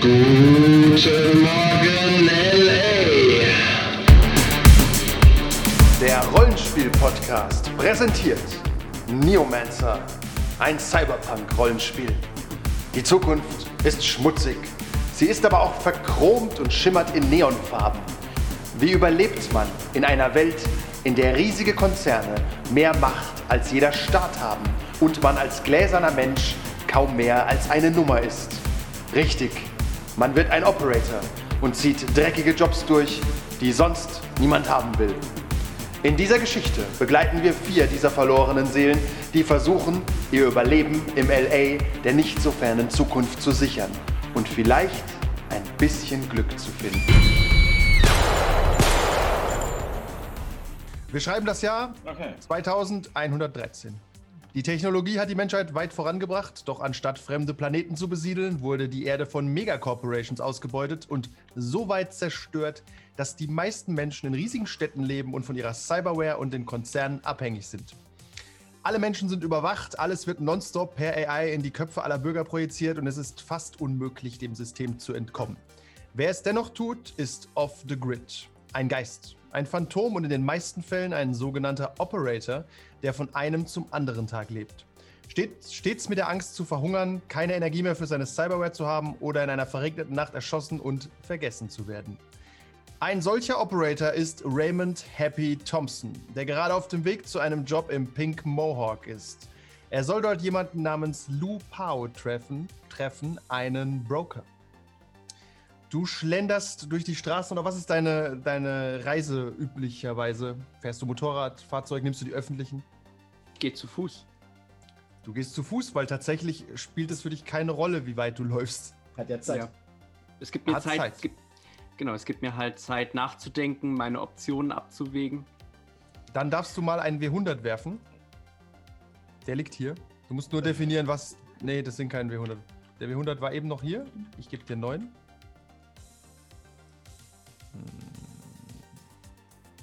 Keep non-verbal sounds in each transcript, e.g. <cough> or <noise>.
Guten Morgen, LA. Der Rollenspiel-Podcast präsentiert Neomancer, ein Cyberpunk-Rollenspiel. Die Zukunft ist schmutzig. Sie ist aber auch verchromt und schimmert in Neonfarben. Wie überlebt man in einer Welt, in der riesige Konzerne mehr Macht als jeder Staat haben und man als gläserner Mensch kaum mehr als eine Nummer ist? Richtig, man wird ein Operator und zieht dreckige Jobs durch, die sonst niemand haben will. In dieser Geschichte begleiten wir vier dieser verlorenen Seelen, die versuchen, ihr Überleben im LA der nicht so fernen Zukunft zu sichern und vielleicht ein bisschen Glück zu finden. Wir schreiben das Jahr Okay. 2113. Die Technologie hat die Menschheit weit vorangebracht, doch anstatt fremde Planeten zu besiedeln, wurde die Erde von Megacorporations ausgebeutet und so weit zerstört, dass die meisten Menschen in riesigen Städten leben und von ihrer Cyberware und den Konzernen abhängig sind. Alle Menschen sind überwacht, alles wird nonstop per AI in die Köpfe aller Bürger projiziert und es ist fast unmöglich, dem System zu entkommen. Wer es dennoch tut, ist off the grid. Ein Geist, ein Phantom und in den meisten Fällen ein sogenannter Operator, der von einem zum anderen Tag lebt. Steht, stets mit der Angst zu verhungern, keine Energie mehr für seine Cyberware zu haben oder in einer verregneten Nacht erschossen und vergessen zu werden. Ein solcher Operator ist Raymond Happy Thompson, der gerade auf dem Weg zu einem Job im Pink Mohawk ist. Er soll dort jemanden namens Lou Pao treffen, treffen, einen Broker. Du schlenderst durch die Straßen oder was ist deine, deine Reise üblicherweise? Fährst du Motorrad, Fahrzeug, nimmst du die öffentlichen? Geht zu Fuß. Du gehst zu Fuß, weil tatsächlich spielt es für dich keine Rolle, wie weit du läufst. Hat ja Zeit. Ja. Es gibt mir Hat Zeit. Zeit. Es gibt, genau, es gibt mir halt Zeit nachzudenken, meine Optionen abzuwägen. Dann darfst du mal einen W100 werfen. Der liegt hier. Du musst nur definieren, was. Nee, das sind keine W100. Der W100 war eben noch hier. Ich gebe dir 9.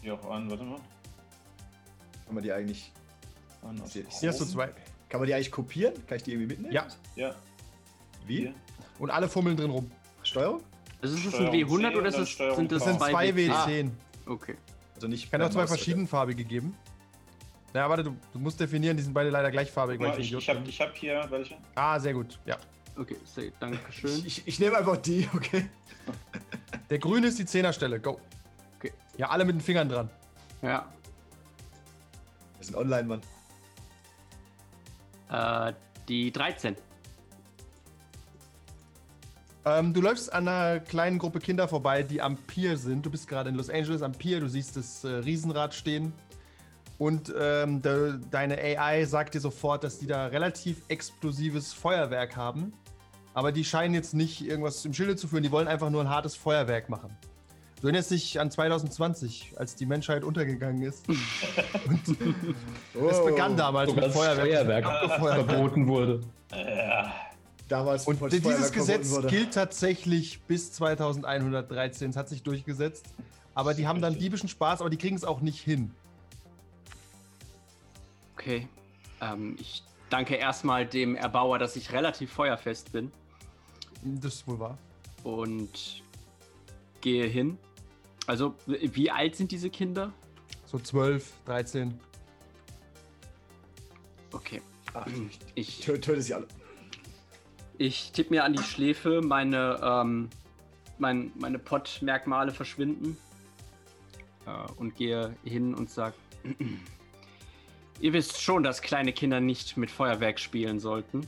Hier auch an, warte mal. Kann man die eigentlich. An Hier Hier hast du zwei. Kann man die eigentlich kopieren? Kann ich die irgendwie mitnehmen? Ja, Ja. Wie? Hier. und alle fummeln drin rum. Steuerung? Also ist es ein Steuerung W100 C oder ist es, sind das sind zwei W10? W10. Okay. Also nicht. Kann auch zwei verschiedenfarbige geben. Na, warte, du, du musst definieren, die sind beide leider gleichfarbig. mal, ich ich, ich, Idiot hab, ich hier welche. Ah, sehr gut. Ja. Okay, sehr, danke schön. Ich, ich nehme einfach die, okay? Der grüne ist die Zehnerstelle. Go. Ja, alle mit den Fingern dran. Ja. Wir sind online, Mann. Äh, die 13. Ähm, du läufst an einer kleinen Gruppe Kinder vorbei, die am Pier sind. Du bist gerade in Los Angeles am Pier, du siehst das äh, Riesenrad stehen. Und ähm, de, deine AI sagt dir sofort, dass die da relativ explosives Feuerwerk haben. Aber die scheinen jetzt nicht irgendwas im Schilde zu führen, die wollen einfach nur ein hartes Feuerwerk machen. Du erinnerst dich an 2020, als die Menschheit untergegangen ist. <laughs> Und es begann damals Sogar mit das Feuerwerk. Feuerwerk abgefeuert. verboten wurde. Ja. Damals, Und dieses Feuerwerk Gesetz wurde. gilt tatsächlich bis 2113. Es hat sich durchgesetzt. Aber die haben dann diebischen Spaß, aber die kriegen es auch nicht hin. Okay. Ähm, ich danke erstmal dem Erbauer, dass ich relativ feuerfest bin Das ist wohl wahr. und gehe hin. Also, wie alt sind diese Kinder? So 12, 13. Okay. Ach, Ich, tö- töte sie alle. ich tippe mir an die Schläfe, meine, ähm, mein, meine Pott-Merkmale verschwinden äh, und gehe hin und sage, <clears throat> ihr wisst schon, dass kleine Kinder nicht mit Feuerwerk spielen sollten.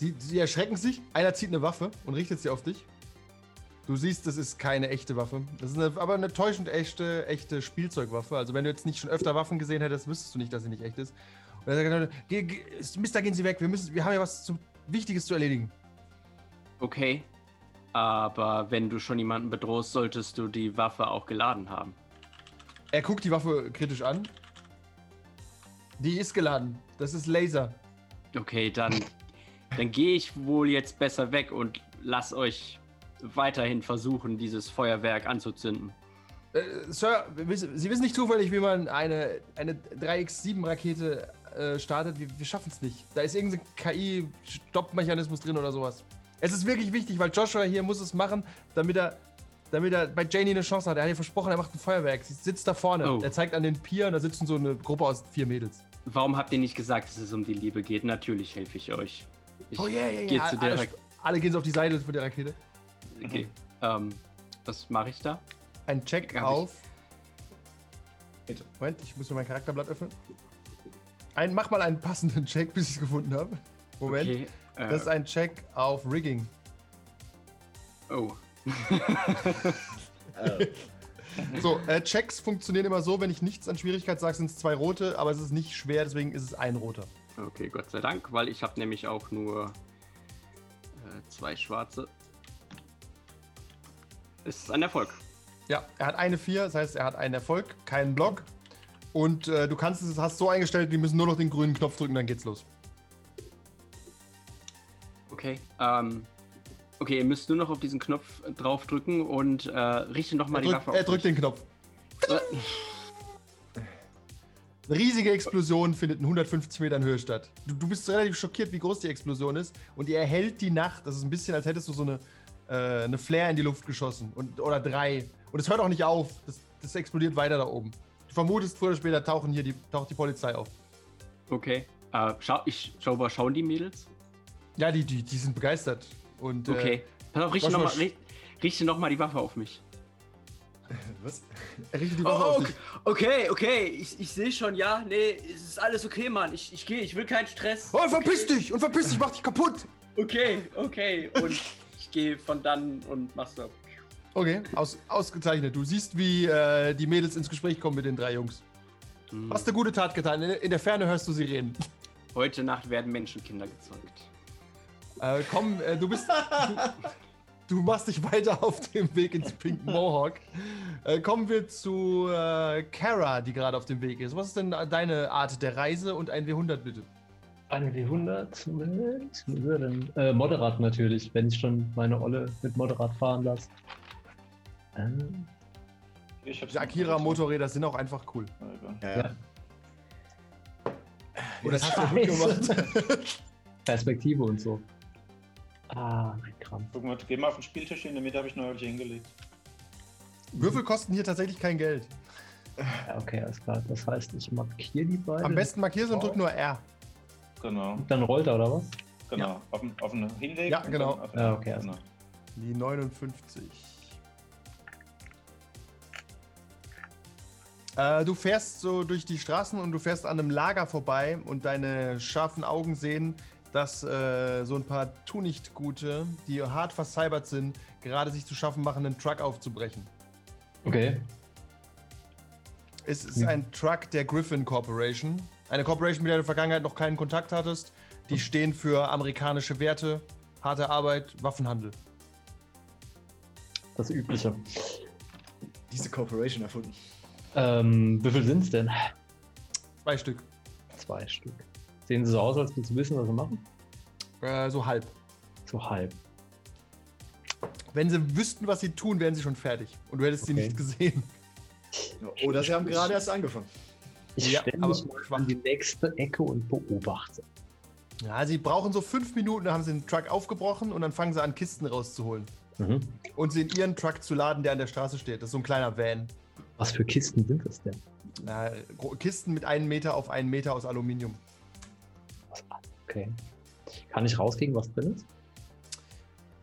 Die, die erschrecken sich. Einer zieht eine Waffe und richtet sie auf dich. Du siehst, das ist keine echte Waffe. Das ist eine, aber eine täuschend echte, echte Spielzeugwaffe. Also wenn du jetzt nicht schon öfter Waffen gesehen hättest, wüsstest du nicht, dass sie nicht echt ist. Und er sagt, "Geh- geh- Mister, gehen Sie weg. Wir, müssen, wir haben ja was zu, Wichtiges zu erledigen. Okay. Aber wenn du schon jemanden bedrohst, solltest du die Waffe auch geladen haben. Er guckt die Waffe kritisch an. Die ist geladen. Das ist Laser. Okay, dann, dann gehe ich wohl jetzt besser weg und lass euch weiterhin versuchen, dieses Feuerwerk anzuzünden. Äh, Sir, Sie wissen nicht zufällig, wie man eine, eine 3x7-Rakete äh, startet. Wir, wir schaffen es nicht. Da ist irgendein KI-Stoppmechanismus drin oder sowas. Es ist wirklich wichtig, weil Joshua hier muss es machen, damit er, damit er bei Janie eine Chance hat. Er hat ihr versprochen, er macht ein Feuerwerk. Sie sitzt da vorne. Oh. Er zeigt an den Pier und da sitzen so eine Gruppe aus vier Mädels. Warum habt ihr nicht gesagt, dass es um die Liebe geht? Natürlich helfe ich euch. Ich Oh yeah, yeah, yeah. zu der Alle, alle gehen so auf die Seite von der Rakete. Okay. ähm, was mache ich da? Ein Check Hab ich. auf. Bitte. Moment, ich muss mir mein Charakterblatt öffnen. Ein, mach mal einen passenden Check, bis ich es gefunden habe. Moment. Okay. Äh, Das ist ein Check auf Rigging. oh. Äh, <laughs> So, äh, Checks funktionieren immer so, wenn ich nichts an Schwierigkeit sage, sind es zwei rote, aber es ist nicht schwer, deswegen ist es ein roter. Okay, Gott sei Dank, weil ich habe nämlich auch nur äh, zwei schwarze. Es ist ein Erfolg. Ja, er hat eine 4, das heißt, er hat einen Erfolg, keinen Block. Und äh, du kannst es, hast so eingestellt, die müssen nur noch den grünen Knopf drücken, dann geht's los. Okay. Ähm, okay, ihr müsst nur noch auf diesen Knopf draufdrücken und äh, richtet nochmal die drückt, Waffe er drückt den Knopf. Eine riesige Explosion findet in 150 Metern Höhe statt. Du, du bist relativ schockiert, wie groß die Explosion ist. Und die erhellt die Nacht. Das ist ein bisschen, als hättest du so eine, äh, eine Flare in die Luft geschossen. Und, oder drei. Und es hört auch nicht auf. Das, das explodiert weiter da oben. Du vermutest, früher oder später tauchen hier die, taucht die Polizei auf. Okay. Äh, schau, ich schau mal, schauen die Mädels? Ja, die, die, die sind begeistert. Und, äh, Okay. Pass auf, richte nochmal richt, richte noch mal die Waffe auf mich. <laughs> was? richtet die Waffe auf okay, dich. okay, okay. Ich, ich sehe schon, ja. Nee, es ist alles okay, Mann. Ich, ich gehe, ich will keinen Stress. Oh, verpiss dich! Und verpiss dich, mach dich kaputt! Okay, okay. Und ich gehe von dann und mach so. Okay, aus, ausgezeichnet. Du siehst, wie äh, die Mädels ins Gespräch kommen mit den drei Jungs. Hm. Hast eine gute Tat getan. In, in der Ferne hörst du sie reden. Heute Nacht werden Menschenkinder gezeugt. Äh, komm, äh, du bist. Du, du machst dich weiter auf dem Weg ins Pink Mohawk. Äh, kommen wir zu äh, Kara, die gerade auf dem Weg ist. Was ist denn deine Art der Reise und ein W100 bitte? Eine W100 mit wie wäre denn? Äh, Moderat natürlich, wenn ich schon meine Olle mit Moderat fahren lasse. Ähm, Die Akira-Motorräder sind auch einfach cool. Ja. Ja. Und das hast du gut gemacht. <laughs> Perspektive und so. Ah, mein Kram. Guck mal, geh mal auf den Spieltisch hin, damit habe ich neulich hingelegt. Würfel kosten hier tatsächlich kein Geld. Ja, okay, alles klar. Das heißt, ich markiere die beiden. Am besten markierst und drück nur R. Genau, Dann rollt er, oder was? genau. Auf, den, auf den Hinleg. Ja, und genau. auf den- Ja, okay, genau. Die 59. Äh, du fährst so durch die Straßen und du fährst an einem Lager vorbei und deine scharfen Augen sehen, dass äh, so ein paar Tunichtgute, die hart vercybert sind, gerade sich zu schaffen machen, einen Truck aufzubrechen. Okay. Es ist ein Truck der Griffin Corporation. Eine Corporation, mit der du in der Vergangenheit noch keinen Kontakt hattest. Die stehen für amerikanische Werte, harte Arbeit, Waffenhandel. Das Übliche. Diese Corporation erfunden. Ähm, wie viel sind es denn? Zwei Stück. Zwei Stück. Sehen sie so aus, als würdest du wissen, was sie machen? Äh, so halb. So halb. Wenn sie wüssten, was sie tun, wären sie schon fertig. Und du hättest sie Okay. nicht gesehen. <laughs> Oder sie haben gerade erst angefangen. Ich Ja, stelle mich mal an die nächste Ecke und beobachte. Ja, sie brauchen so fünf Minuten, dann haben sie den Truck aufgebrochen und dann fangen sie an, Kisten rauszuholen. Mhm. Und sie in ihren Truck zu laden, der an der Straße steht. Das ist so ein kleiner Van. Was für Kisten sind das denn? Na, Kisten mit einem Meter auf einen Meter aus Aluminium. Okay. Kann ich rauskriegen, was drin ist?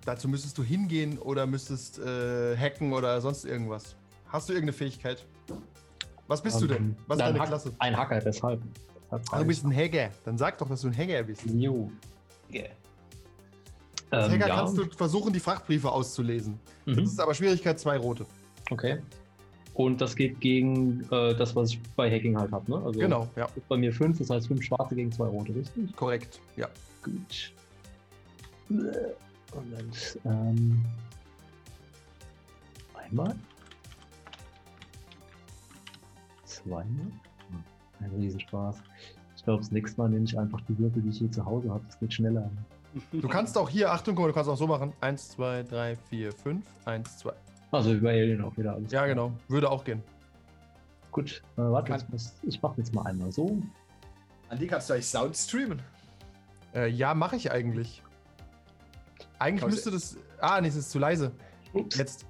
Dazu müsstest du hingehen oder müsstest äh, hacken oder sonst irgendwas. Hast du irgendeine Fähigkeit? Was bist du denn? Ähm, Was ist ein deine Hack- Klasse? Ein Hacker, deshalb. deshalb Ah, du bist ein Hacker. Dann sag doch, dass du ein Hacker bist. Jo. Yeah. Als Ähm, Hacker ja. kannst du versuchen, die Frachtbriefe auszulesen. Das Mhm. ist aber Schwierigkeit zwei rote. Okay. Und das geht gegen äh, das, was ich bei Hacking halt habe, ne? Also Genau, ja. ist bei mir fünf, das heißt fünf schwarze gegen zwei rote, richtig? Korrekt, ja. Gut. Moment. Ähm, einmal. Zweimal. Hm, Ein Riesenspaß. Ich glaube, das nächste Mal nehme ich einfach die Würfel, die ich hier zu Hause habe. Das geht schneller. Du kannst auch hier, Achtung, guck mal, du kannst auch so machen. Eins, zwei, drei, vier, fünf. Eins, zwei. Also über Alien auch wieder alles. Ja, klar. genau. Würde auch gehen. Gut, äh, warte, Kann- muss, ich mache jetzt mal einmal so. An die kannst du eigentlich Sound streamen. Äh, ja, mache ich eigentlich. Eigentlich müsste das. Ah, nee, es ist zu leise. Ups. Jetzt.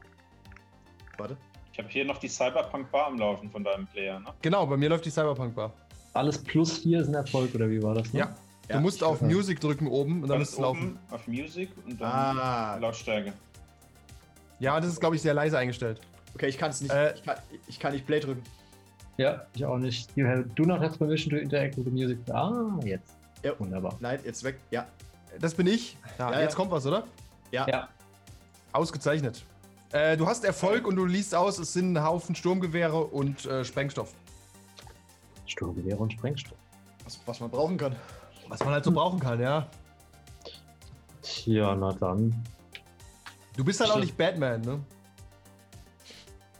Warte. Ich habe hier noch die Cyberpunk Bar am Laufen von deinem Player, ne? Genau, bei mir läuft die Cyberpunk Bar. Alles plus 4 ist ein Erfolg, oder wie war das? Ne? Ja. Du Ja, musst auf höre. Music drücken oben und dann müsste es laufen. auf Music und dann Ah, Lautstärke. Ja, das ist, glaube ich, sehr leise eingestellt. okay, ich kann es nicht. Äh, ich, kann, ich kann nicht Play drücken. Ja, ich auch nicht. You have, do not have permission to interact with the music. Ah, jetzt. Ja. Wunderbar. Nein, jetzt weg. Ja. Das bin ich. Ja, Ja, jetzt ja. kommt was, oder? Ja. Ja. Ausgezeichnet. Äh, du hast Erfolg und du liest aus, es sind ein Haufen Sturmgewehre und äh, Sprengstoff. Sturmgewehre und Sprengstoff. Was, was man brauchen kann. Was man halt so brauchen kann, ja. Ja, na dann. Du bist halt auch nicht Batman, ne?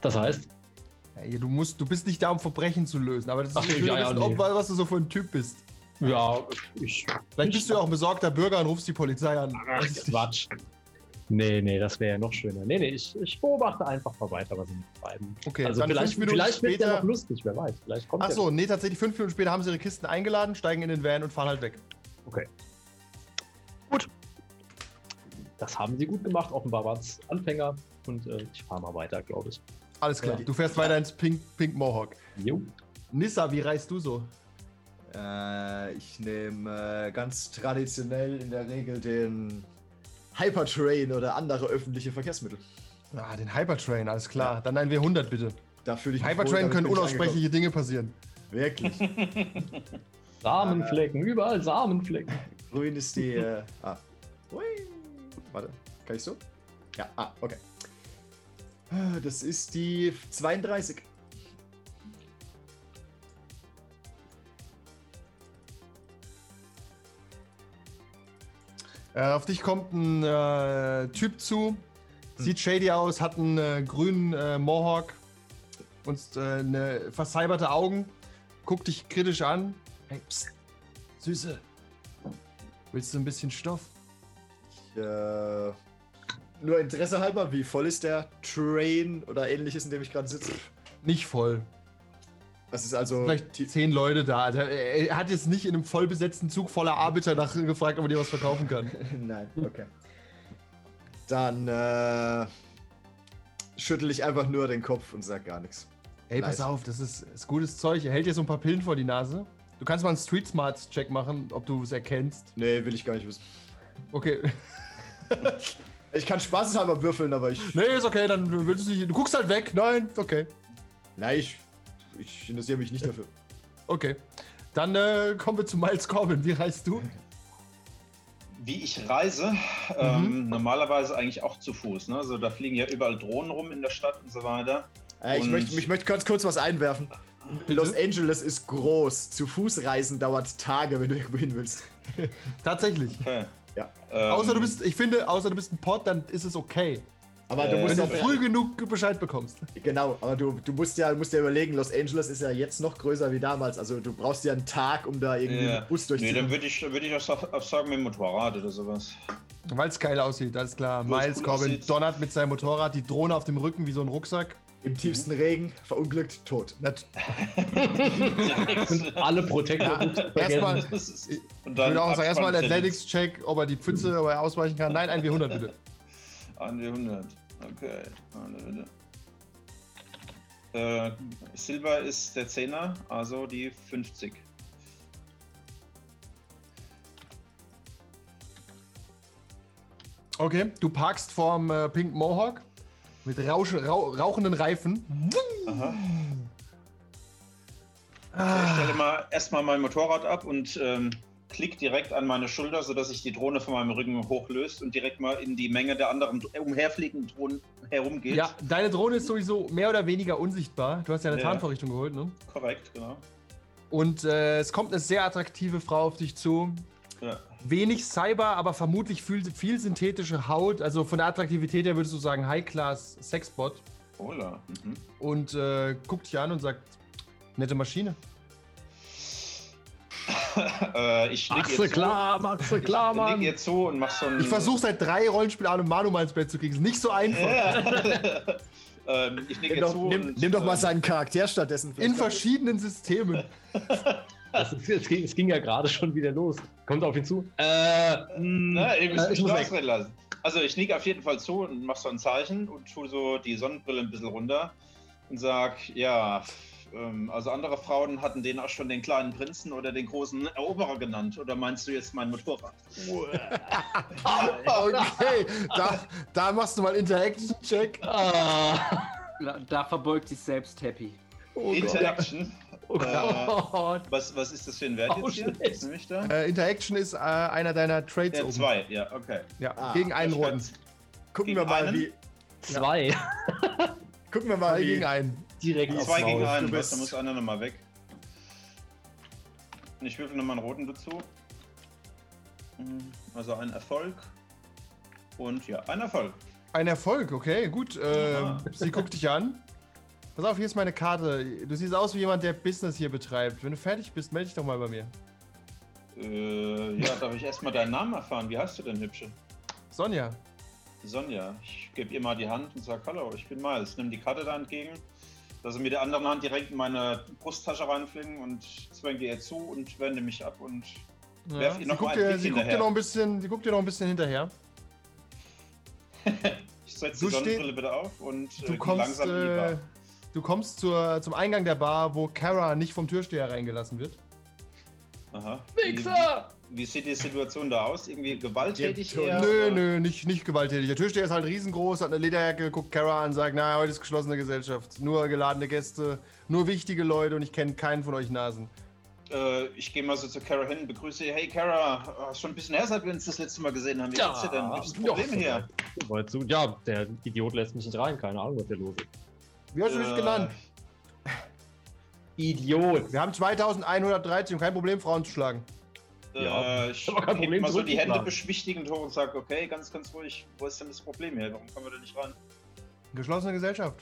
Das heißt, Ja, du, musst, du bist nicht da, um Verbrechen zu lösen, aber das ist Ach, schön, ja, ja, nee. was du so für ein Typ bist. ja, ich. Vielleicht bist du ja auch ein besorgter Bürger und rufst die Polizei an. Ach, ich nicht. Nee, nee, das wäre ja noch schöner. Nee, nee, ich, ich beobachte einfach mal weiter, was sie treiben. Okay, also dann vielleicht, fünf Minuten vielleicht wird später- ja noch lustig, wer weiß. Vielleicht kommt Ach so, nee, tatsächlich fünf Minuten später haben sie ihre Kisten eingeladen, steigen in den Van und fahren halt weg. Das haben sie gut gemacht. Offenbar waren es Anfänger. Und äh, ich fahre mal weiter, glaube ich. Alles klar, Ja. du fährst weiter ins Pink, Pink Mohawk. Jo. Nissa, wie reist du so? Äh, ich nehme äh, ganz traditionell in der Regel den Hypertrain oder andere öffentliche Verkehrsmittel. Ah, den Hypertrain, alles klar. Dann ein W100 bitte. Da fühle ich mich wohl, Hypertrain damit können unaussprechliche Dinge passieren. Wirklich. <laughs> Samenflecken, überall Samenflecken. Grün ist die. Äh, ah. Hui. Warte, kann ich so? Ja, ah, okay. Ah, Das ist die 32. Äh, auf dich kommt ein äh, Typ zu, sieht shady aus, hat einen äh, grünen äh, Mohawk und äh, eine vercyberte Augen, guckt dich kritisch an. Hey, psst, Süße, willst du ein bisschen Stoff? Äh, nur Interesse halber, wie voll ist der Train oder ähnliches, in dem ich gerade sitze? Nicht voll. Das ist also. Vielleicht zehn Leute da. Also, er hat jetzt nicht in einem vollbesetzten Zug voller Arbeiter nach gefragt, ob er dir was verkaufen kann. <laughs> Nein, okay. Dann äh, schüttel ich einfach nur den Kopf und sag gar nichts. Ey, Nice. pass auf, das ist, ist gutes Zeug. Er hält dir so ein paar Pillen vor die Nase. Du kannst mal einen Street Smarts Check machen, ob du es erkennst. Nee, will ich gar nicht wissen. Okay. <laughs> Ich kann spaßeshalber würfeln, aber ich. Nee, ist okay, dann willst du nicht. Du guckst halt weg. Nein, okay. Nein, ich, ich interessiere mich nicht dafür. <laughs> Okay. Dann äh, kommen wir zu Miles Corbin. Wie reist du? Wie ich reise, ähm, normalerweise eigentlich auch zu Fuß. Ne? Also da fliegen ja überall Drohnen rum in der Stadt und so weiter. Äh, ich, Und- möchte, ich möchte ganz kurz was einwerfen. Los Angeles ist groß. Zu Fuß reisen dauert Tage, wenn du irgendwo hin willst. <laughs> Tatsächlich. Okay. Ja. Ähm, Außer du bist, ich finde, außer du bist ein Pod, dann ist es okay. Aber Äh, du Wenn musst du ja. früh genug Bescheid bekommst. Genau, aber du, du musst ja, musst ja überlegen, Los Angeles ist ja jetzt noch größer wie damals. Also du brauchst ja einen Tag, um da irgendwie Ja. mit Bus Nee, dann würde ich, würd ich auch sa- auch sagen mit dem Motorrad oder sowas. Weil es geil aussieht, alles klar. Weil es Miles Corbin aussieht. donnert mit seinem Motorrad, die Drohne auf dem Rücken wie so ein Rucksack. Im tiefsten Regen, verunglückt, tot. <laughs> <laughs> Und alle Protector Erstmal, Das ist, Ich und würde auch sagen, erstmal ein Abspann- Athletics-Check, ob er die Pfütze, ob er ausweichen kann. Nein, ein W100 bitte. An die 100. Okay. Eine bitte. Äh, Silber ist der 10er, also die 50. Okay, du parkst vorm äh, Pink Mohawk mit rausch, rau, rauchenden Reifen. Aha. Ich Ah, stelle mal erstmal mein Motorrad ab und ähm, klick direkt an meine Schulter, sodass sich die Drohne von meinem Rücken hochlöst und direkt mal in die Menge der anderen umherfliegenden Drohnen herumgeht. ja, deine Drohne ist sowieso mehr oder weniger unsichtbar. Du hast ja eine Ja. Tarnvorrichtung geholt, ne? Korrekt, genau. Und äh, es kommt eine sehr attraktive Frau auf dich zu. Ja. Wenig Cyber, aber vermutlich viel, viel synthetische Haut. Also von der Attraktivität her würdest du sagen High-Class Sexbot. Hola. Mhm. Und äh, guckt dich an und sagt, nette Maschine. Äh, ich Mach's ihr klar, mach's klar, Ich leg Mann. ihr zu und mach so ein. Ich versuche seit drei Rollenspielabenden Manu mal ins Bett zu kriegen. Ist nicht so einfach. <laughs> ähm, ich Nimm doch, zu nimm, und, nimm doch mal äh, seinen Charakter stattdessen. In verschiedenen Systemen. Das ist, es, ging, es ging ja gerade schon wieder los. Kommt auf ihn zu. Äh, mh, Na, ihr müsst äh, mich ich muss nur weg. ausreden lassen. Also ich nick auf jeden Fall zu und mach so ein Zeichen und tu so die Sonnenbrille ein bisschen runter und sag, ja, ähm, also andere Frauen hatten den auch schon den kleinen Prinzen oder den großen Eroberer genannt. Oder meinst du jetzt mein Motorrad? <laughs> Okay, da, da machst du mal Interaction-Check. Ah. Da, da verbeugt sich selbst Happy. Oh. Interaction. Oh Äh, Gott. was, was ist das für ein Wert Oh, jetzt hier? Äh, Interaction ist äh, einer deiner Trades Ja, oben. zwei, ja, okay. Ja, Ah, gegen einen roten. Gucken Gegen wir mal, einen? wie. Zwei. Gucken wir mal, gegen einen. Direkt aufs Zwei gegen einen, da muss einer nochmal weg. Und ich würfel nochmal einen roten dazu. Mhm, Also ein Erfolg. Und ja, ein Erfolg. Ein Erfolg, okay, gut. Äh, Aha. <laughs> sie guckt dich an. Pass auf, hier ist meine Karte. Du siehst aus wie jemand, der Business hier betreibt. Wenn du fertig bist, melde dich doch mal bei mir. Äh, ja, darf ich erstmal deinen Namen erfahren? Wie heißt du denn, Hübsche? Sonja. Sonja. Ich gebe ihr mal die Hand und sage, hallo, ich bin Miles. Nimm die Karte da entgegen. Dass sie mit der anderen Hand direkt in meine Brusttasche reinfliegen und zwänge ihr zu und wende mich ab und Ja. Werf ihr Sie, noch guckt mal einen dir, sie, guckt dir hinterher. noch ein bisschen, sie guckt dir noch ein bisschen hinterher. <laughs> ich setze Du die Sonnenbrille bitte auf und äh, Du geh kommst, langsam in die Bar. äh, du kommst zur, zum Eingang der Bar, wo Kara nicht vom Türsteher reingelassen wird. Aha. Wichser! Wie, wie sieht die Situation da aus? Irgendwie gewalttätig Ja, eher? Nö, oder? nö, nicht, nicht gewalttätig. Der Türsteher ist halt riesengroß, hat eine Lederjacke, guckt Kara an, sagt, na, heute ist geschlossene Gesellschaft. Nur geladene Gäste, nur wichtige Leute und ich kenne keinen von euch Nasen. Äh, ich gehe mal so zu Kara hin, begrüße sie. Hey Kara, ist schon ein bisschen her, seit wir uns das letzte Mal gesehen haben. Wie geht's dir denn? Gibt es Probleme hier? Ja, der Idiot lässt mich nicht rein. Keine Ahnung, was der los ist. Wie hast du dich Äh, genannt? Idiot. Wir haben 2113 und kein Problem, Frauen zu schlagen. Ja, Äh, ich aber kein Problem, mal so die Hände beschwichtigend hoch und sage, okay, ganz, ganz ruhig, wo ist denn das Problem hier? Warum kommen wir da nicht rein? Geschlossene Gesellschaft.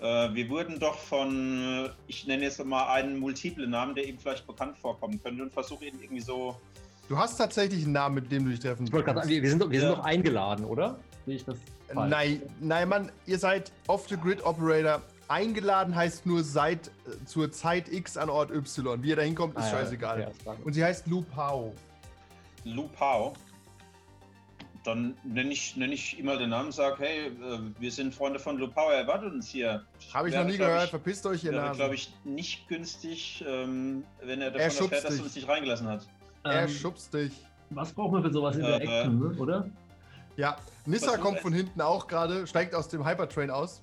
Äh, wir wurden doch von, äh, ich nenne jetzt mal einen multiplen Namen, der ihm vielleicht bekannt vorkommen könnte und versuche ihn irgendwie so. Du hast tatsächlich einen Namen, mit dem du dich treffen sagen, wir, wir sind, doch- wir sind Ja. doch eingeladen, oder? Sehe ich das? falsch? Nein, nein, Mann, ihr seid Off-the-Grid-Operator. Eingeladen heißt nur seit äh, zur Zeit X an Ort Y. Wie ihr da hinkommt, ist Ah, ja, scheißegal. klar. Und sie heißt Lu Pao. Lu Pao. Dann nenne ich, nenn ich ihm mal den Namen und sage, hey, äh, wir sind Freunde von Lu Pao, er erwartet uns hier. Habe ich Wäre, noch nie gehört. Ich, Verpisst euch, ihr wäre, Nasen. glaube ich, nicht günstig, ähm, wenn er Er davon schubst erfährt, dass dich. er uns nicht reingelassen hat. er Ähm, schubst dich. was braucht man für sowas in Äh, ne? oder? Ja, Nissa kommt von hinten auch gerade, steigt aus dem Hypertrain aus.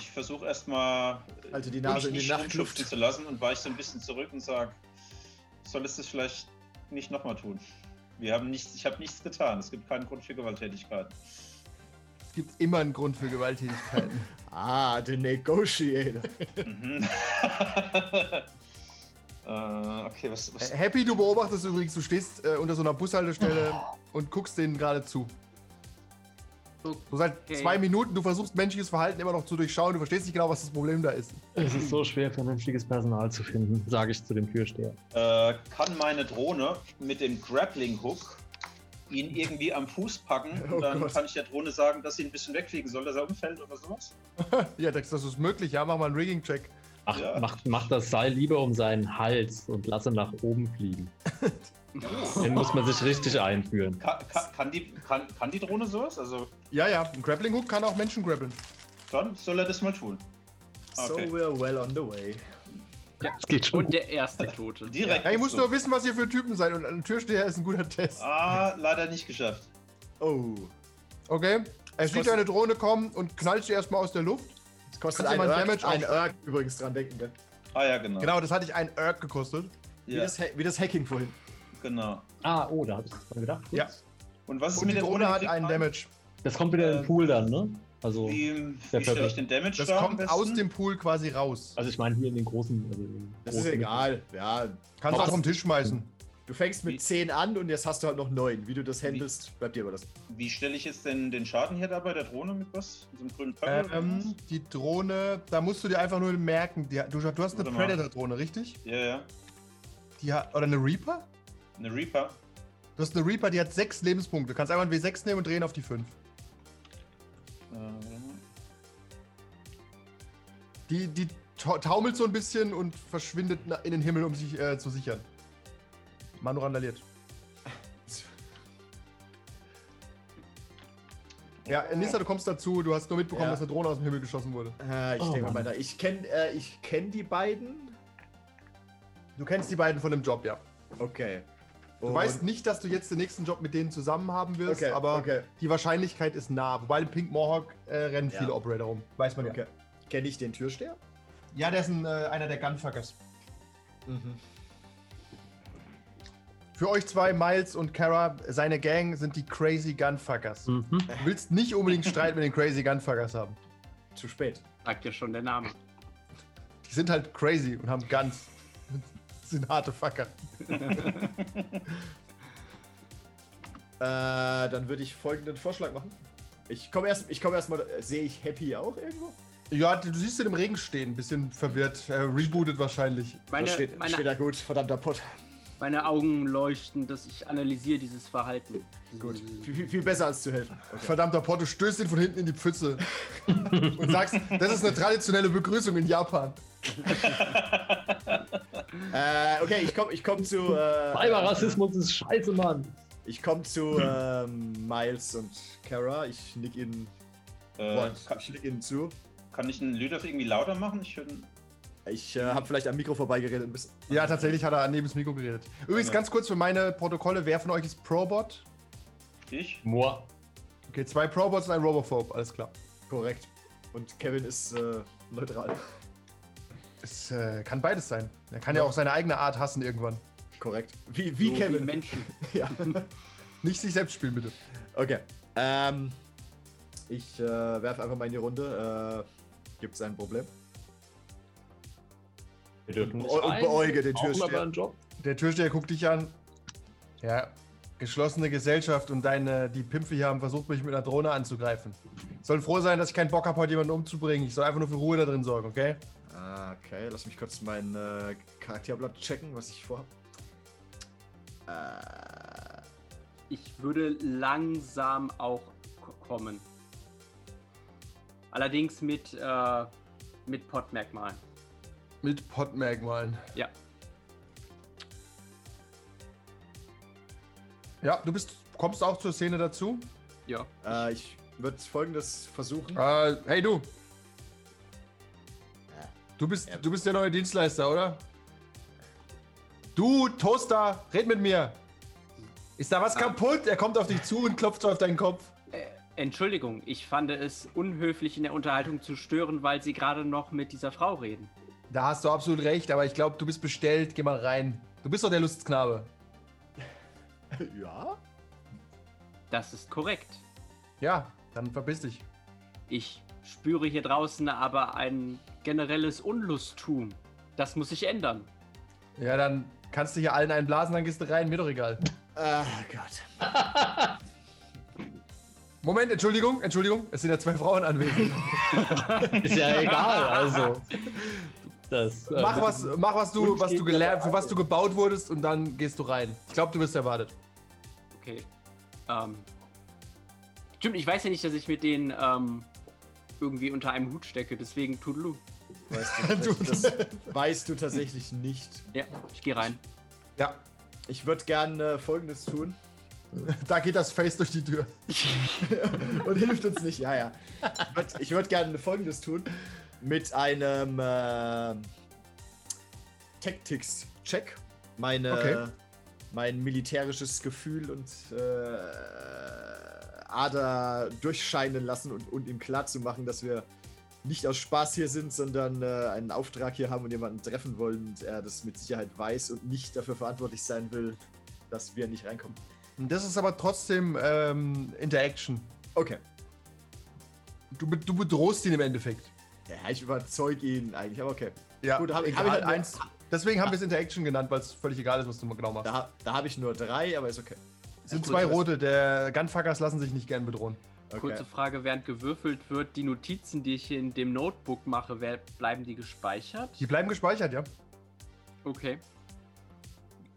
Ich versuche erstmal Halte die Nase in die nicht zu lassen und weiche so ein bisschen zurück und sage, solltest du es vielleicht nicht nochmal tun. Wir haben nichts, ich habe nichts getan. Es gibt keinen Grund für Gewalttätigkeit. Es gibt immer einen Grund für Gewalttätigkeiten. <laughs> Ah, the Negotiator. mhm. <laughs> äh, okay, was, was Happy, du beobachtest übrigens, du stehst äh, unter so einer Bushaltestelle <laughs> und guckst denen gerade zu. So seit Okay. zwei Minuten, du versuchst menschliches Verhalten immer noch zu durchschauen, du verstehst nicht genau, was das Problem da ist. Es ist so schwer, vernünftiges Personal zu finden, <laughs> sage ich zu dem Türsteher. äh, kann meine Drohne mit dem Grappling Hook ihn irgendwie am Fuß packen und <laughs> Oh dann Gott. kann ich der Drohne sagen, dass sie ein bisschen wegfliegen soll, dass er umfällt oder sowas? <laughs> Ja, das, das ist möglich, ja, mach mal einen Rigging-Check. Ach, Ja. mach, mach das Seil lieber um seinen Hals und lasse nach oben fliegen. Den muss man sich richtig einführen. Kann, kann, kann, die, kann, kann die Drohne sowas? Also Ja, ja, ein Grappling-Hook kann auch Menschen grappeln. dann soll er das mal tun. So Okay. we're well on the way. Das geht schon. Und der erste Tote. <laughs> Direkt. Ja, ihr müsst so. nur wissen, was ihr für Typen seid und ein Türsteher ist ein guter Test. Ah, leider nicht geschafft. Oh. Okay? Er sieht deine Drohne kommen und knallt sie erstmal aus der Luft. Das kostet ein Damage ein Erg übrigens dran denken. gell? Ah ja, genau. Genau, das hatte ich ein Erg gekostet. Wie, Ja, das, Ha- wie das Hacking vorhin. Genau. Ah, oh, da hatte ich dran gedacht. Gut. Ja. Und was ist Und mit die der Drohne hat einen? Damage. Das kommt wieder in den Äh, Pool dann, ne? Also, Wie, Der wie stelle ich den Damage Das da kommt besten? aus dem Pool quasi raus. also ich meine hier in den großen. Also in den Das ist großen- egal. Ja, Kannst du auch vom Tisch schmeißen. du fängst Wie- mit 10 an und jetzt hast du halt noch 9. Wie du das handelst, bleibt dir aber das. Wie stelle ich jetzt denn den Schaden hier da bei der Drohne mit was? Mit so einem grünen oder Ähm, die Drohne, da musst du dir einfach nur merken, die, du, du hast eine. Predator-Drohne, richtig? Ja, ja. Die hat, oder eine Reaper? Eine Reaper. Du hast eine Reaper, die hat sechs Lebenspunkte. Du kannst einfach ein W6 nehmen und drehen auf die 5. Äh, warte mal. Die, die ta- taumelt so ein bisschen und verschwindet in den Himmel, um sich äh, zu sichern. Manu randaliert. <laughs> Ja, Nissa, du kommst dazu. Du hast nur mitbekommen, Ja. dass eine Drohne aus dem Himmel geschossen wurde. Äh, ich Oh, denke mal weiter. Ich kenne äh, ich kenn die beiden. Du kennst die beiden von dem Job, ja. Okay. Du Und- weißt nicht, dass du jetzt den nächsten Job mit denen zusammen haben wirst, Okay, aber okay. die Wahrscheinlichkeit ist nah. Wobei im Pink Mohawk äh, rennen Ja. viele Operator rum. Weiß man Okay. Kenne ich den Türsteher? ja. Ja, der ist ein, äh, einer der Gunfuckers. Mhm. Für euch zwei, Miles und Kara, seine Gang sind die Crazy Gunfuckers. Mhm. Du willst nicht unbedingt Streit mit den Crazy Gunfuckers haben. Zu spät. Sagt ja schon der Name. Die sind halt crazy und haben Guns. Sind harte Fucker. <laughs> Äh, dann würde ich folgenden Vorschlag machen. Ich komme erst, ich komme erstmal. Sehe ich Happy auch irgendwo? Ja, du siehst ihn im Regen stehen, bisschen verwirrt. Äh, rebootet wahrscheinlich. Meine, das steht, meine, steht da gut, verdammter Pott. Meine Augen leuchten, dass ich analysiere dieses Verhalten. Gut. Viel, viel, besser als zu helfen. Okay. Verdammter Pott, du stößt ihn von hinten in die Pfütze. <laughs> und sagst, das ist eine traditionelle Begrüßung in Japan. <laughs> Äh, okay, ich komme ich komm zu. Äh, Cyberrassismus ist scheiße, Mann. Ich komme zu ähm, Miles und Kara. Ich nick ihnen, Äh, ich nick ihnen zu. kann ich einen Lüder irgendwie lauter machen? Ich. Ich äh, habe vielleicht am Mikro vorbeigeredet ein bisschen. Ja, tatsächlich hat er neben das Mikro geredet. Übrigens, Ja. ganz kurz für meine Protokolle, wer von euch ist Probot? Ich? Moi. Okay, zwei Probots und ein Robophobe, alles klar. Korrekt. Und Kevin ist äh, neutral. Es äh, kann beides sein. Er kann ja. auch seine eigene Art hassen irgendwann. Korrekt. Wie, wie so Kevin. Wie Menschen. <laughs> ja. Nicht sich selbst spielen, bitte. Okay. Ähm, ich äh, werfe einfach mal in die Runde. Äh, Gibt es ein Problem? Wir dürfen nicht Und rein. beäuge den Türsteher. Der Türsteher guckt dich an. Ja, geschlossene Gesellschaft und deine, die Pimpfe hier haben versucht, mich mit einer Drohne anzugreifen. Sollen froh sein, dass ich keinen Bock habe, heute jemanden umzubringen. Ich soll einfach nur für Ruhe da drin sorgen, okay? Ah, okay. Lass mich kurz mein äh, Charakterblatt checken, was ich vorhabe. Äh, Ich würde langsam auch ko- kommen. Allerdings mit, äh, mit Pottmerkmalen. Mit Pottmerkmalen. Ja. Ja, du bist, kommst auch zur Szene dazu. Ja. äh, ich würde folgendes versuchen. Äh, hey du. Du bist, Ja. du bist der neue Dienstleister, oder? Du, Toaster, red mit mir. Ist da was kaputt? Er kommt auf dich zu und klopft so auf deinen Kopf. Äh, Entschuldigung, ich fand es unhöflich in der Unterhaltung zu stören, weil Sie gerade noch mit dieser Frau reden. Da hast du absolut recht, aber ich glaube, du bist bestellt. Geh mal rein. Du bist doch der Lustknabe. <laughs> ja? Das ist korrekt. Ja, dann verpiss dich. Ich spüre hier draußen aber ein generelles Unlusttum. Das muss sich ändern. Ja, dann kannst du hier allen einen blasen, dann gehst du rein. Mir doch egal. Ah, Gott. <laughs> Moment, Entschuldigung, Entschuldigung. Es sind ja zwei Frauen anwesend. <laughs> Ist ja egal, also. Das, Mach was, mach was du, was du gelernt, für was du gebaut wurdest und dann gehst du rein. Ich glaube, du wirst erwartet. Okay. Ähm. Stimmt, ich weiß ja nicht, dass ich mit denen ähm, irgendwie unter einem Hut stecke, deswegen Tudelu. Weißt du, <laughs> das weißt du tatsächlich nicht. Ja, ich gehe rein. Ja, Ich würde gern äh, folgendes tun. <laughs> da geht das Face durch die Tür. <laughs> Und hilft uns nicht, ja, ja. Ich würde würd gerne folgendes tun. Mit einem äh, Tactics-Check. Meine, Okay. Mein militärisches Gefühl und äh, Ader durchscheinen lassen und, und ihm klarzumachen, dass wir nicht aus Spaß hier sind, sondern äh, einen Auftrag hier haben und jemanden treffen wollen und er das mit Sicherheit weiß und nicht dafür verantwortlich sein will, dass wir nicht reinkommen. Das ist aber trotzdem ähm, Interaction. Okay. Du, du bedrohst ihn im Endeffekt. Ja, ich überzeuge ihn eigentlich, aber okay. Ja, Gut, hab ich- egal, hab ich halt- eins. Deswegen haben wir es Interaction genannt, weil es völlig egal ist, was du genau machst. Da, da habe ich nur drei, aber ist okay. Es sind Ja, zwei rote. Der Gunfuckers lassen sich nicht gern bedrohen. okay. Kurze Frage, während gewürfelt wird, die Notizen, die ich hier in dem Notebook mache, wer, bleiben die gespeichert? Die bleiben gespeichert, ja. Okay.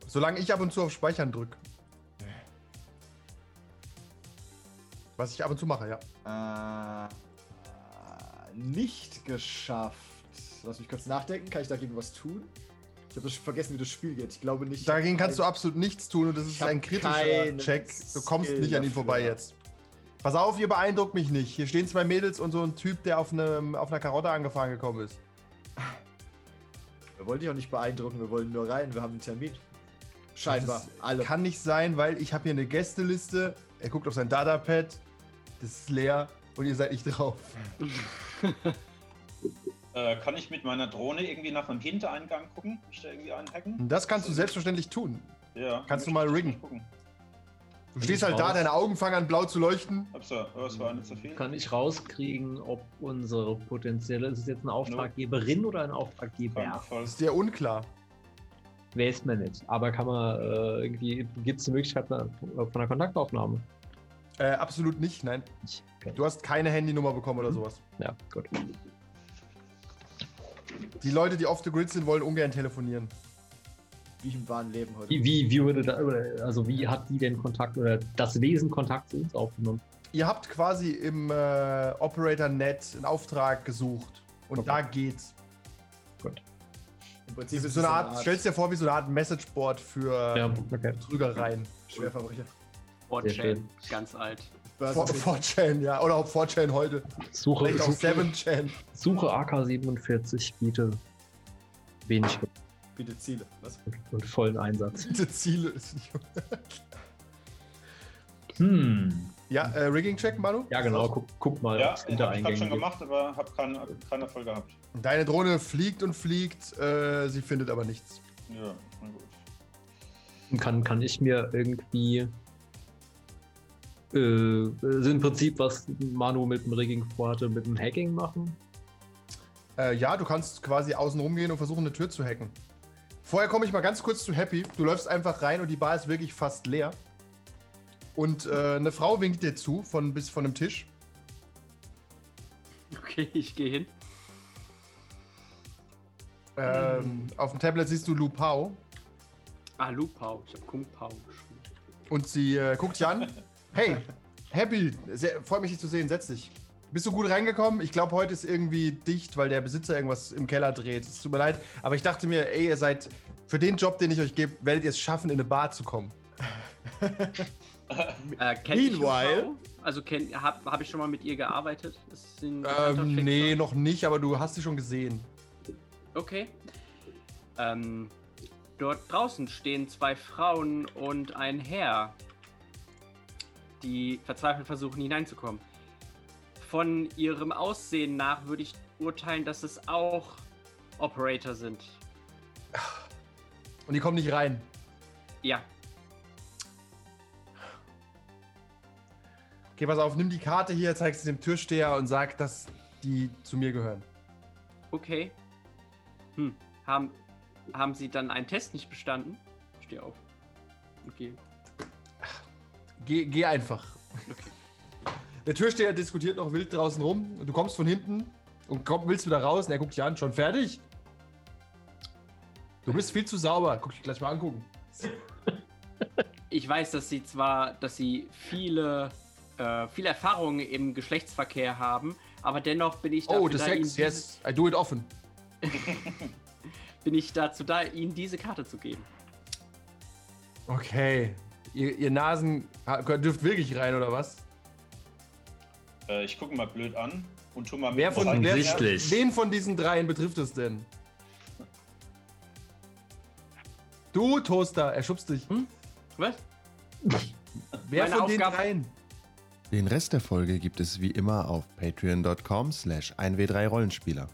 Solange ich ab und zu auf Speichern drücke. Was ich ab und zu mache, ja. Äh, nicht geschafft. Lass mich kurz nachdenken. Kann ich dagegen was tun? Ich habe vergessen, wie das Spiel geht. Ich glaube nicht. Dagegen kannst du absolut nichts tun und das ist ein kritischer Check. Du kommst Skill nicht an ihn dafür. vorbei jetzt. Pass auf, ihr beeindruckt mich nicht. Hier stehen zwei Mädels und so ein Typ, der auf, einem, auf einer Karotte angefahren gekommen ist. Wir wollen dich auch nicht beeindrucken, wir wollen nur rein, wir haben einen Termin. Scheinbar, Das alle. Kann nicht sein, weil ich habe hier eine Gästeliste. Er guckt auf sein Datapad. Das ist leer und ihr seid nicht drauf. <laughs> Äh, kann ich mit meiner Drohne irgendwie nach einem Hintereingang gucken? Kann ich da irgendwie einhacken? Das kannst du selbstverständlich tun. Ja. Kannst du mal riggen. Du Bin stehst halt da, raus? deine Augen fangen an blau zu leuchten. Hab's ja, oh, das war eine zu viel. Kann ich rauskriegen, ob unsere potenzielle, ist es jetzt eine Auftraggeberin oder ein Auftraggeber? Voll. Das ist sehr unklar. Weiß man nicht. Aber kann man äh, irgendwie, gibt es die Möglichkeit von von einer Kontaktaufnahme? Äh, absolut nicht, nein. Okay. Du hast keine Handynummer bekommen oder sowas. Ja, gut. Die Leute, die off the grid sind, wollen ungern telefonieren. Wie im wahren Leben heute. Wie, wie, wie würde da, also wie hat die denn Kontakt oder das Wesen Kontakt zu uns aufgenommen? Ihr habt quasi im äh, Operator-Net einen Auftrag gesucht. Und Okay. da geht's. Im Prinzip So ist eine es Art, stellst dir vor, wie so eine Art Messageboard für Ja, okay. Betrügereien. Schwerverbrecher. Sehr schön. ganz alt. For- 4chan, ja. Oder auch 4chan heute. Suche, Vielleicht auch suche, 7chan. suche AK-47, biete wenig Bitte Ziele. Was? und vollen Einsatz. <laughs> Diese Ziele. ist nicht- Hm. Ja, äh, Rigging-Check, Manu? Ja, genau, guck, guck mal, Ja, ich gerade schon gemacht, aber hab keinen keinen Erfolg gehabt. Deine Drohne fliegt und fliegt, äh, sie findet aber nichts. Ja, na gut. Kann, kann ich mir irgendwie äh, also im Prinzip, was Manu mit dem Rigging vorhatte, mit dem Hacking machen? Äh, ja, du kannst quasi außen rumgehen und versuchen, eine Tür zu hacken. Vorher komme ich mal ganz kurz zu Happy. Du läufst einfach rein und die Bar ist wirklich fast leer. Und äh, eine Frau winkt dir zu von bis von einem Tisch. <laughs> Okay, ich gehe hin. Ähm, auf dem Tablet siehst du Lu Pao Ah, Lupau. Ich hab Kung Pao geschrieben. und sie äh, guckt dich an. <laughs> Hey, Happy, sehr, freut mich, dich zu sehen. Setz dich. Bist du gut reingekommen? Ich glaube, heute ist irgendwie dicht, weil der Besitzer irgendwas im Keller dreht. Es tut mir leid. Aber ich dachte mir, ey, ihr seid für den Job, den ich euch gebe, werdet ihr es schaffen, in eine Bar zu kommen. <laughs> Äh, kennt ihr Meanwhile-? Also habe hab ich schon mal mit ihr gearbeitet? Ähm, nee, noch nicht, aber du hast sie schon gesehen. Okay. Ähm, dort draußen stehen zwei Frauen und ein Herr, die verzweifelt versuchen hineinzukommen. Von ihrem Aussehen nach würde ich urteilen, dass es auch Operator sind. Und die kommen nicht rein. Ja, Okay, pass auf, nimm die Karte hier, zeig sie dem Türsteher und sag, dass die zu mir gehören. okay. Hm, haben, haben sie dann einen Test nicht bestanden? Steh auf. Okay. Geh, geh einfach. Der Türsteher diskutiert noch wild draußen rum. und Du kommst von hinten und komm, willst wieder raus und er guckt dich an. Schon fertig? Du bist viel zu sauber. Guck dich gleich mal angucken. Ich weiß, dass sie zwar, dass sie viele, äh, viele Erfahrungen im Geschlechtsverkehr haben, aber dennoch bin ich Oh, dafür the da, ihnen sex. Yes, I do it often. <laughs> bin ich dazu da, ihnen diese Karte zu geben. Okay. Ihr, ihr Nasen dürft wirklich rein, oder was? Äh, ich gucke mal blöd an und tu mal Wer von, wer, wen von diesen dreien betrifft es denn? Du, Toaster, er schubst dich. Was? Wer Meine von den Aufgabe- dreien? Den Rest der Folge gibt es wie immer auf patreon.com slash 1w3rollenspieler.